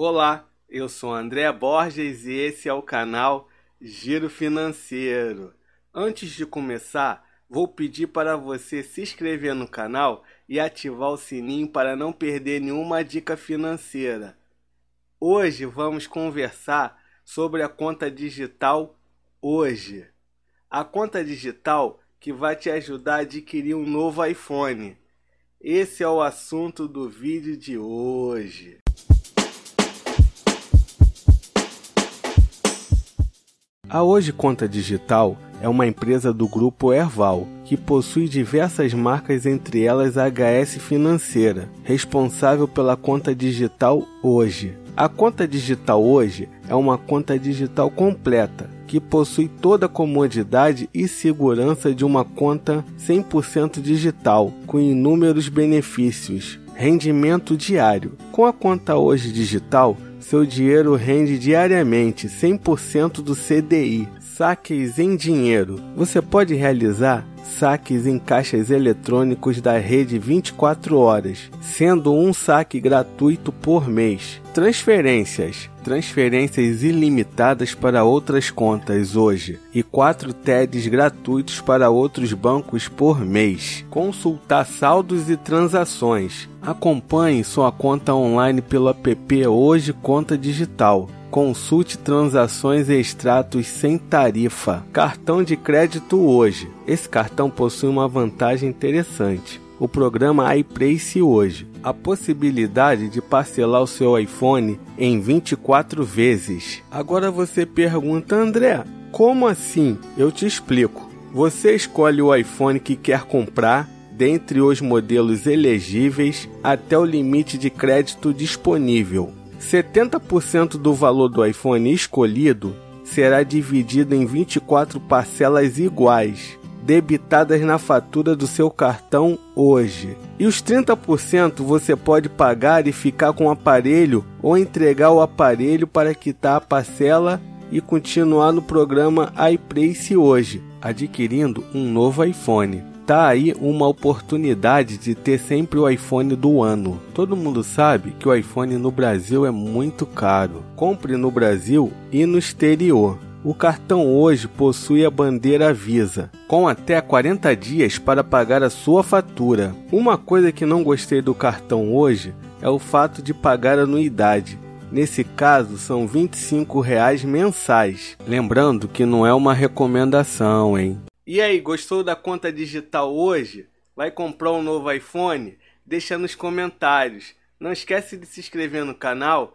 Olá, eu sou André Borges e esse é o canal Giro Financeiro. Antes de começar, vou pedir para você se inscrever no canal e ativar o sininho para não perder nenhuma dica financeira. Hoje vamos conversar sobre a conta digital Hoje. A conta digital que vai te ajudar a adquirir um novo iPhone. Esse é o assunto do vídeo de hoje. A Hoje Conta Digital é uma empresa do grupo Erval, que possui diversas marcas, entre elas a HS Financeira, responsável pela conta digital Hoje. A conta digital Hoje é uma conta digital completa, que possui toda a comodidade e segurança de uma conta 100% digital, com inúmeros benefícios. Rendimento diário. Com a conta Hoje Digital, seu dinheiro rende diariamente 100% do CDI. Saques em dinheiro. Você pode realizar saques em caixas eletrônicos da rede 24 horas, sendo um saque gratuito por mês. Transferências. Transferências ilimitadas para outras contas hoje e 4 TEDs gratuitos para outros bancos por mês. Consultar saldos e transações. Acompanhe sua conta online pelo app Hoje Conta Digital. Consulte transações e extratos sem tarifa. Cartão de crédito hoje. Esse cartão possui uma vantagem interessante. O programa iPrace hoje. A possibilidade de parcelar o seu iPhone em 24 vezes. Agora você pergunta, André, como assim? Eu te explico. Você escolhe o iPhone que quer comprar dentre os modelos elegíveis até o limite de crédito disponível. 70% do valor do iPhone escolhido será dividido em 24 parcelas iguais, debitadas na fatura do seu cartão hoje. E os 30% você pode pagar e ficar com o aparelho ou entregar o aparelho para quitar a parcela e continuar no programa iPrace hoje, adquirindo um novo iPhone tá aí uma oportunidade de ter sempre o iPhone do ano. Todo mundo sabe que o iPhone no Brasil é muito caro. Compre no Brasil e no exterior. O cartão hoje possui a bandeira Visa, com até 40 dias para pagar a sua fatura. Uma coisa que não gostei do cartão hoje é o fato de pagar anuidade. Nesse caso, são 25 reais mensais. Lembrando que não é uma recomendação, hein? E aí, gostou da conta digital hoje? Vai comprar um novo iPhone? Deixa nos comentários. Não esquece de se inscrever no canal